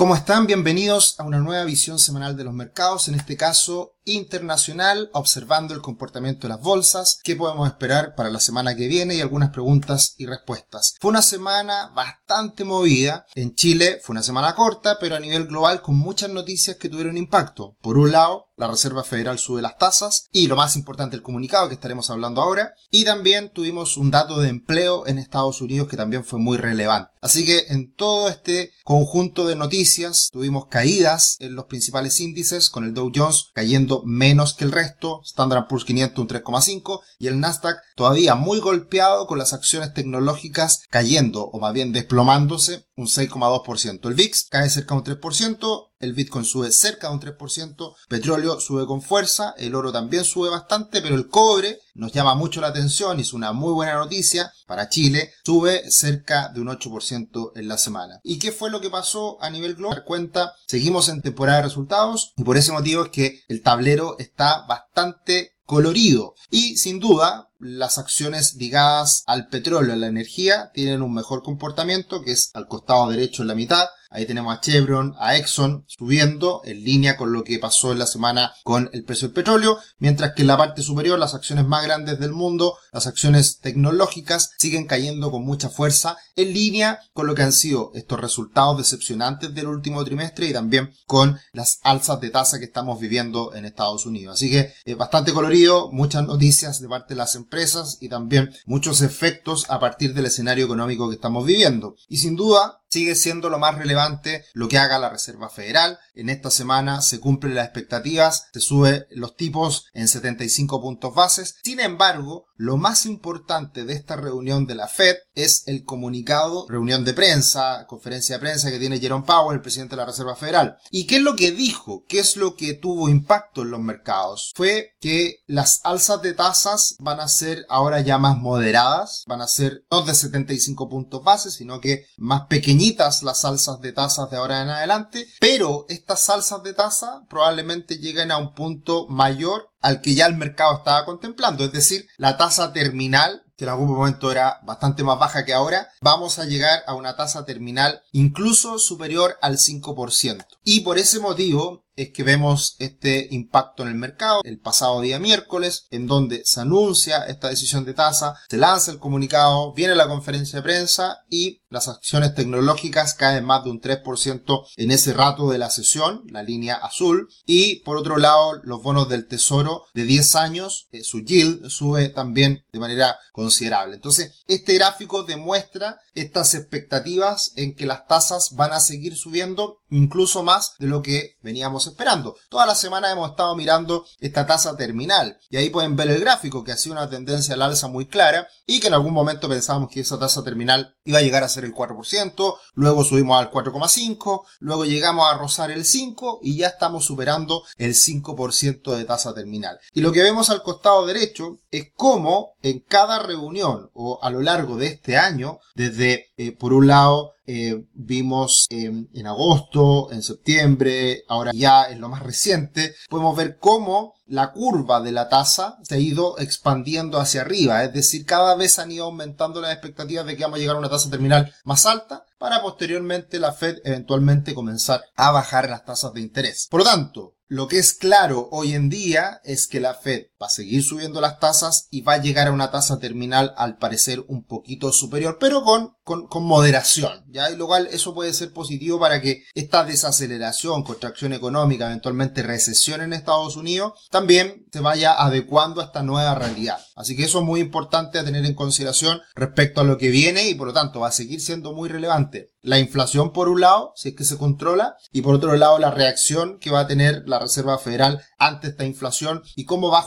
¿Cómo están? Bienvenidos a una nueva visión semanal de los mercados, en este caso internacional, observando el comportamiento de las bolsas, qué podemos esperar para la semana que viene y algunas preguntas y respuestas. Fue una semana bastante movida. En Chile fue una semana corta, pero a nivel global con muchas noticias que tuvieron impacto. Por un lado, la Reserva Federal sube las tasas y lo más importante el comunicado que estaremos hablando ahora. Y también tuvimos un dato de empleo en Estados Unidos que también fue muy relevante. Así que en todo este conjunto de noticias tuvimos caídas en los principales índices con el Dow Jones cayendo menos que el resto, Standard Poor's 500 un 3,5 y el Nasdaq todavía muy golpeado con las acciones tecnológicas cayendo o más bien desplomándose un 6,2%. El VIX cae cerca de un 3%, el Bitcoin sube cerca de un 3%, petróleo sube con fuerza, el oro también sube bastante, pero el cobre nos llama mucho la atención y es una muy buena noticia para Chile, sube cerca de un 8% en la semana. ¿Y qué fue lo que pasó a nivel global? Cuenta, seguimos en temporada de resultados y por ese motivo es que el tablero está bastante colorido. Y sin duda las acciones ligadas al petróleo, a la energía, tienen un mejor comportamiento que es al costado derecho en la mitad Ahí tenemos a Chevron, a Exxon subiendo en línea con lo que pasó en la semana con el precio del petróleo, mientras que en la parte superior las acciones más grandes del mundo, las acciones tecnológicas, siguen cayendo con mucha fuerza en línea con lo que han sido estos resultados decepcionantes del último trimestre y también con las alzas de tasa que estamos viviendo en Estados Unidos. Así que es bastante colorido, muchas noticias de parte de las empresas y también muchos efectos a partir del escenario económico que estamos viviendo. Y sin duda, sigue siendo lo más relevante lo que haga la Reserva Federal. En esta semana se cumplen las expectativas, se sube los tipos en 75 puntos bases. Sin embargo, lo más importante de esta reunión de la Fed es el comunicado, reunión de prensa, conferencia de prensa que tiene Jerome Powell, el presidente de la Reserva Federal. ¿Y qué es lo que dijo? ¿Qué es lo que tuvo impacto en los mercados? Fue que las alzas de tasas van a ser ahora ya más moderadas, van a ser no de 75 puntos bases, sino que más pequeñas las alzas de tasas de ahora en adelante, pero estas alzas de tasa probablemente lleguen a un punto mayor al que ya el mercado estaba contemplando, es decir, la tasa terminal que en algún momento era bastante más baja que ahora, vamos a llegar a una tasa terminal incluso superior al 5%. Y por ese motivo, es que vemos este impacto en el mercado el pasado día miércoles, en donde se anuncia esta decisión de tasa, se lanza el comunicado, viene la conferencia de prensa y las acciones tecnológicas caen más de un 3% en ese rato de la sesión, la línea azul, y por otro lado los bonos del tesoro de 10 años, eh, su yield sube también de manera considerable. Entonces, este gráfico demuestra estas expectativas en que las tasas van a seguir subiendo incluso más de lo que veníamos esperando. Toda la semana hemos estado mirando esta tasa terminal y ahí pueden ver el gráfico que ha sido una tendencia al alza muy clara y que en algún momento pensábamos que esa tasa terminal iba a llegar a ser el 4%, luego subimos al 4,5, luego llegamos a rozar el 5 y ya estamos superando el 5% de tasa terminal. Y lo que vemos al costado derecho es cómo en cada reunión o a lo largo de este año, desde eh, por un lado eh, vimos en agosto, en septiembre, ahora ya en lo más reciente, podemos ver cómo la curva de la tasa se ha ido expandiendo hacia arriba, es decir, cada vez han ido aumentando las expectativas de que vamos a llegar a una tasa terminal más alta para posteriormente la Fed eventualmente comenzar a bajar las tasas de interés. Por lo tanto, lo que es claro hoy en día es que la Fed va a seguir subiendo las tasas y va a llegar a una tasa terminal al parecer un poquito superior, pero con, con, moderación, ¿ya? Y lo cual eso puede ser positivo para que esta desaceleración, contracción económica, eventualmente recesión en Estados Unidos, también se vaya adecuando a esta nueva realidad. Así que eso es muy importante a tener en consideración respecto a lo que viene y por lo tanto va a seguir siendo muy relevante la inflación por un lado, si es que se controla, y por otro lado la reacción que va a tener la Reserva Federal ante esta inflación y cómo va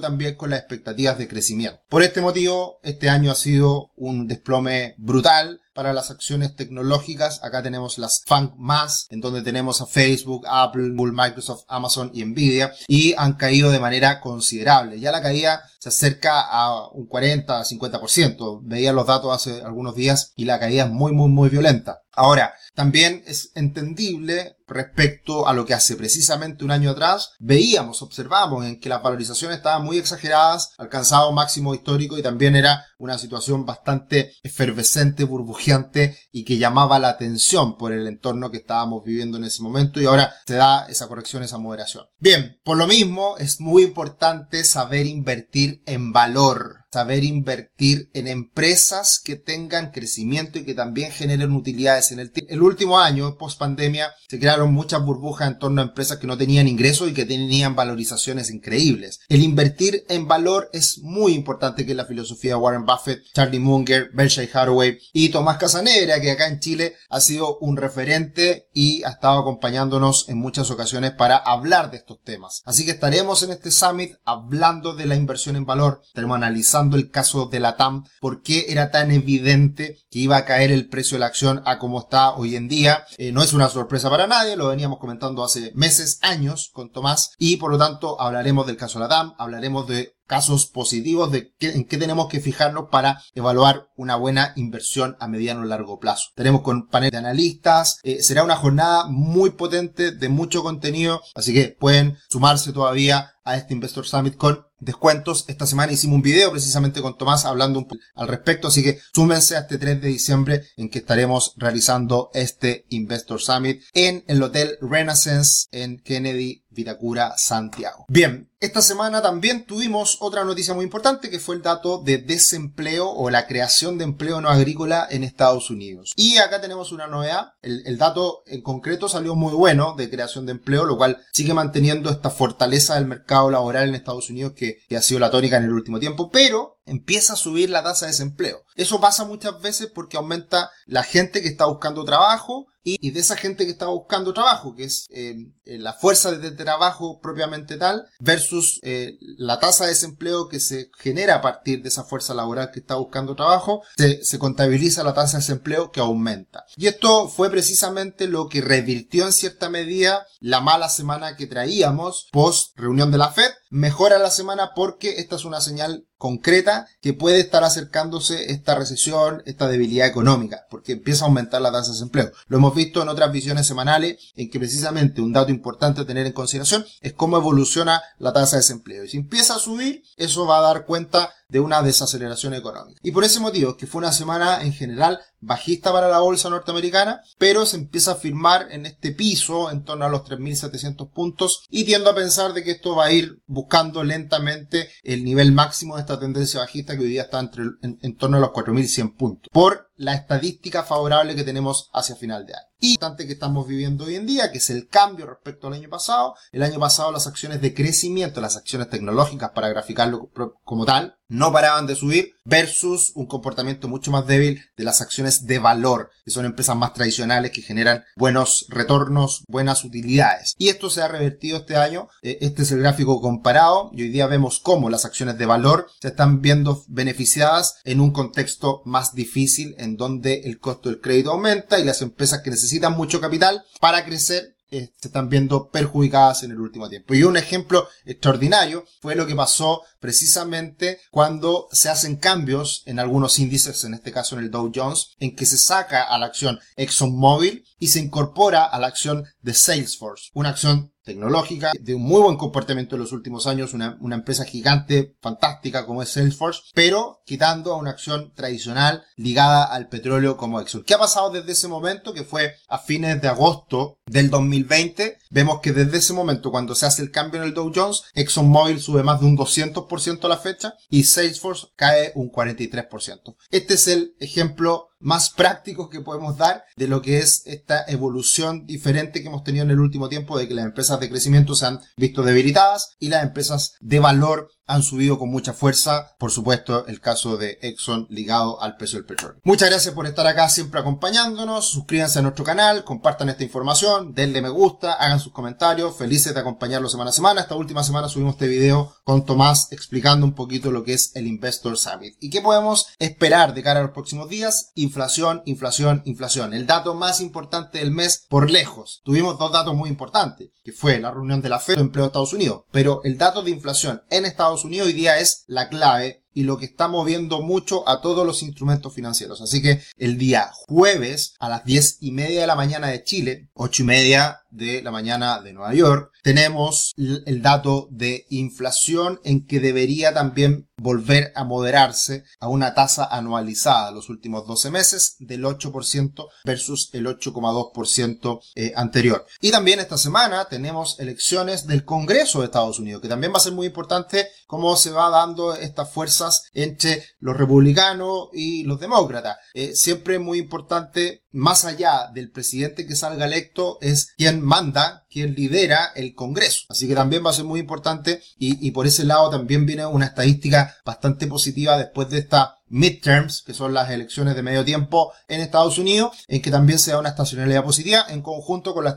también con las expectativas de crecimiento. Por este motivo, este año ha sido un desplome brutal para las acciones tecnológicas. Acá tenemos las FANG más, en donde tenemos a Facebook, Apple, Google, Microsoft, Amazon y Nvidia, y han caído de manera considerable. Ya la caída se acerca a un 40, 50%. Veía los datos hace algunos días y la caída es muy, muy, muy violenta. Ahora, también es entendible respecto a lo que hace precisamente un año atrás veíamos, observamos en que las valorizaciones estaban muy exageradas, alcanzado máximo histórico y también era una situación bastante efervescente, burbujeante y que llamaba la atención por el entorno que estábamos viviendo en ese momento y ahora se da esa corrección, esa moderación. Bien, por lo mismo es muy importante saber invertir en valor saber invertir en empresas que tengan crecimiento y que también generen utilidades en el El último año, post pandemia, se crearon muchas burbujas en torno a empresas que no tenían ingresos y que tenían valorizaciones increíbles. El invertir en valor es muy importante, que es la filosofía de Warren Buffett, Charlie Munger, Berkshire Hathaway y Tomás Casanegra, que acá en Chile ha sido un referente y ha estado acompañándonos en muchas ocasiones para hablar de estos temas. Así que estaremos en este summit hablando de la inversión en valor, estaremos analizando el caso de la TAM, por qué era tan evidente que iba a caer el precio de la acción a como está hoy en día. Eh, no es una sorpresa para nadie, lo veníamos comentando hace meses, años con Tomás, y por lo tanto hablaremos del caso de la TAM, hablaremos de casos positivos de qué, en qué tenemos que fijarnos para evaluar una buena inversión a mediano o largo plazo. Tenemos con panel de analistas, eh, será una jornada muy potente de mucho contenido, así que pueden sumarse todavía a este Investor Summit con descuentos. Esta semana hicimos un video precisamente con Tomás hablando un al respecto, así que súmense a este 3 de diciembre en que estaremos realizando este Investor Summit en el Hotel Renaissance en Kennedy, Vitacura, Santiago. Bien, esta semana también tuvimos otra noticia muy importante que fue el dato de desempleo o la creación de empleo no agrícola en Estados Unidos. Y acá tenemos una novedad. El, dato en concreto salió muy bueno de creación de empleo, lo cual sigue manteniendo esta fortaleza del mercado laboral en Estados Unidos que, que ha sido la tónica en el último tiempo. Pero empieza a subir la tasa de desempleo. Eso pasa muchas veces porque aumenta la gente que está buscando trabajo y, de esa gente que está buscando trabajo, que es eh, eh, la fuerza de trabajo propiamente tal, versus eh, la tasa de desempleo que se genera a partir de esa fuerza laboral que está buscando trabajo, se, se contabiliza la tasa de desempleo que aumenta. Y esto fue precisamente lo que revirtió en cierta medida la mala semana que traíamos post reunión de la Fed. Mejora la semana porque esta es una señal concreta que puede estar acercándose esta recesión, esta debilidad económica, porque empieza a aumentar la tasa de desempleo. Lo hemos visto en otras visiones semanales en que precisamente un dato importante a tener en consideración es cómo evoluciona la tasa de desempleo. Y si empieza a subir, eso va a dar cuenta de una desaceleración económica. Y por ese motivo, que fue una semana en general bajista para la bolsa norteamericana, pero se empieza a firmar en este piso en torno a los 3.700 puntos y tiendo a pensar de que esto va a ir buscando lentamente el nivel máximo de esta tendencia bajista que hoy día está entre, en, en torno a los 4.100 puntos. Por la estadística favorable que tenemos hacia final de año. Y que estamos viviendo hoy en día, que es el cambio respecto al año pasado. El año pasado las acciones de crecimiento, las acciones tecnológicas para graficarlo como tal, no paraban de subir versus un comportamiento mucho más débil de las acciones de valor, que son empresas más tradicionales que generan buenos retornos, buenas utilidades. Y esto se ha revertido este año. Eh, este es el gráfico comparado y hoy día vemos cómo las acciones de valor se están viendo beneficiadas en un contexto más difícil en donde el costo del crédito aumenta y las empresas que necesitan mucho capital para crecer eh, se están viendo perjudicadas en el último tiempo. Y un ejemplo extraordinario fue lo que pasó precisamente cuando se hacen cambios en algunos índices, en este caso en el Dow Jones, en que se saca a la acción ExxonMobil y se incorpora a la acción de Salesforce, una acción tecnológica, de un muy buen comportamiento en los últimos años, una, empresa gigante, fantástica como es Salesforce, pero quitando a una acción tradicional ligada al petróleo como Exxon. ¿Qué ha pasado desde ese momento? Que fue a fines de agosto del 2020. Vemos que desde ese momento, cuando se hace el cambio en el Dow Jones, ExxonMobil sube más de un 200% a la fecha y Salesforce cae un 43%. Este es el ejemplo más prácticos que podemos dar de lo que es esta evolución diferente que hemos tenido en el último tiempo de que las empresas de crecimiento se han visto debilitadas y las empresas de valor han subido con mucha fuerza. Por supuesto, el caso de Exxon ligado al precio del petróleo. Muchas gracias por estar acá siempre acompañándonos. Suscríbanse a nuestro canal, compartan esta información, denle me gusta, hagan sus comentarios. Felices de acompañarlos semana a semana. Esta última semana subimos este video con Tomás explicando un poquito lo que es el Investor Summit y qué podemos esperar de cara a los próximos días. Inflación, inflación, inflación. El dato más importante del mes por lejos. Tuvimos dos datos muy importantes, que fue la reunión de la FED de empleo de Estados Unidos, pero el dato de inflación en Estados Unidos hoy día es la clave y lo que está moviendo mucho a todos los instrumentos financieros. Así que el día jueves a las 10 y media de la mañana de Chile, 8 y media de la mañana de Nueva York, tenemos el dato de inflación en que debería también volver a moderarse a una tasa anualizada los últimos 12 meses del 8% versus el 8,2% eh, anterior. Y también esta semana tenemos elecciones del Congreso de Estados Unidos, que también va a ser muy importante cómo se va dando estas fuerzas entre los republicanos y los demócratas. Eh, siempre muy importante, más allá del presidente que salga electo, es quien manda, quien lidera el Congreso. Así que también va a ser muy importante y, por ese lado también viene una estadística bastante positiva después de esta midterms, que son las elecciones de medio tiempo en Estados Unidos, en que también se da una estacionalidad positiva en conjunto con la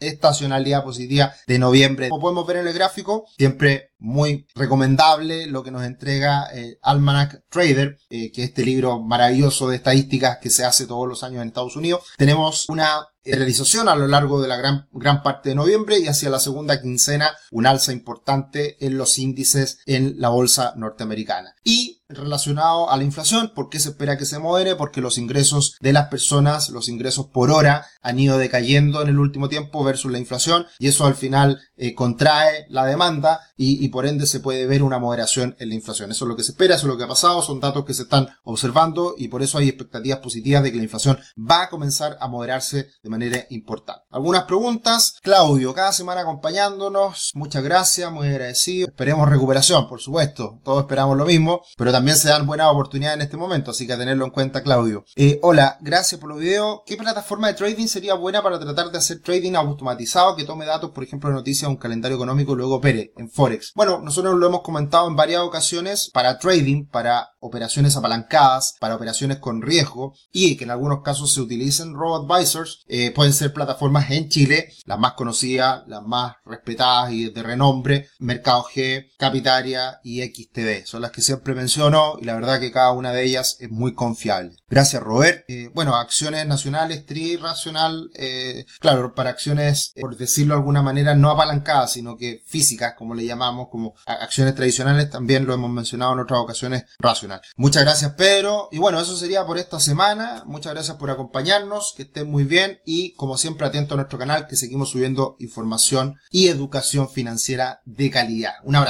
estacionalidad positiva de noviembre. Como podemos ver en el gráfico, siempre muy recomendable lo que nos entrega eh, Almanac Trader, eh, que es este libro maravilloso de estadísticas que se hace todos los años en Estados Unidos. Tenemos una realización a lo largo de la gran, gran parte de noviembre y hacia la segunda quincena un alza importante en los índices en la bolsa norteamericana. Y relacionado a la inflación, ¿por qué se espera que se modere? Porque los ingresos de las personas, los ingresos por hora han ido decayendo en el último tiempo versus la inflación y eso al final eh, contrae la demanda y, y, por ende se puede ver una moderación en la inflación. Eso es lo que se espera, eso es lo que ha pasado, son datos que se están observando y por eso hay expectativas positivas de que la inflación va a comenzar a moderarse de manera importante. Algunas preguntas. Claudio, cada semana acompañándonos. Muchas gracias, muy agradecido. Esperemos recuperación, por supuesto. Todos esperamos lo mismo, pero también se dan buenas oportunidades en este momento, así que a tenerlo en cuenta, Claudio. Eh, hola, gracias por los videos. ¿Qué plataforma de trading sería buena para tratar de hacer trading automatizado que tome datos, por ejemplo, de noticias, un calendario económico y luego opere en Forex? Bueno, nosotros lo hemos comentado en varias ocasiones para trading, para operaciones apalancadas, para operaciones con riesgo y que en algunos casos se utilicen robo advisors. Eh, pueden ser plataformas en Chile, las más conocidas, las más respetadas y de renombre, Mercado G, Capitaria y XTB. Son las que siempre menciono y la verdad que cada una de ellas es muy confiable. Gracias Robert. Eh, bueno, acciones nacionales, tri-racional, eh, claro, para acciones, eh, por decirlo de alguna manera, no apalancadas, sino que físicas, como le llamamos, como acciones tradicionales, también lo hemos mencionado en otras ocasiones, racional. Muchas gracias Pedro. Y bueno, eso sería por esta semana. Muchas gracias por acompañarnos, que estén muy bien y como siempre atento a nuestro canal que seguimos subiendo información y educación financiera de calidad. Un abrazo.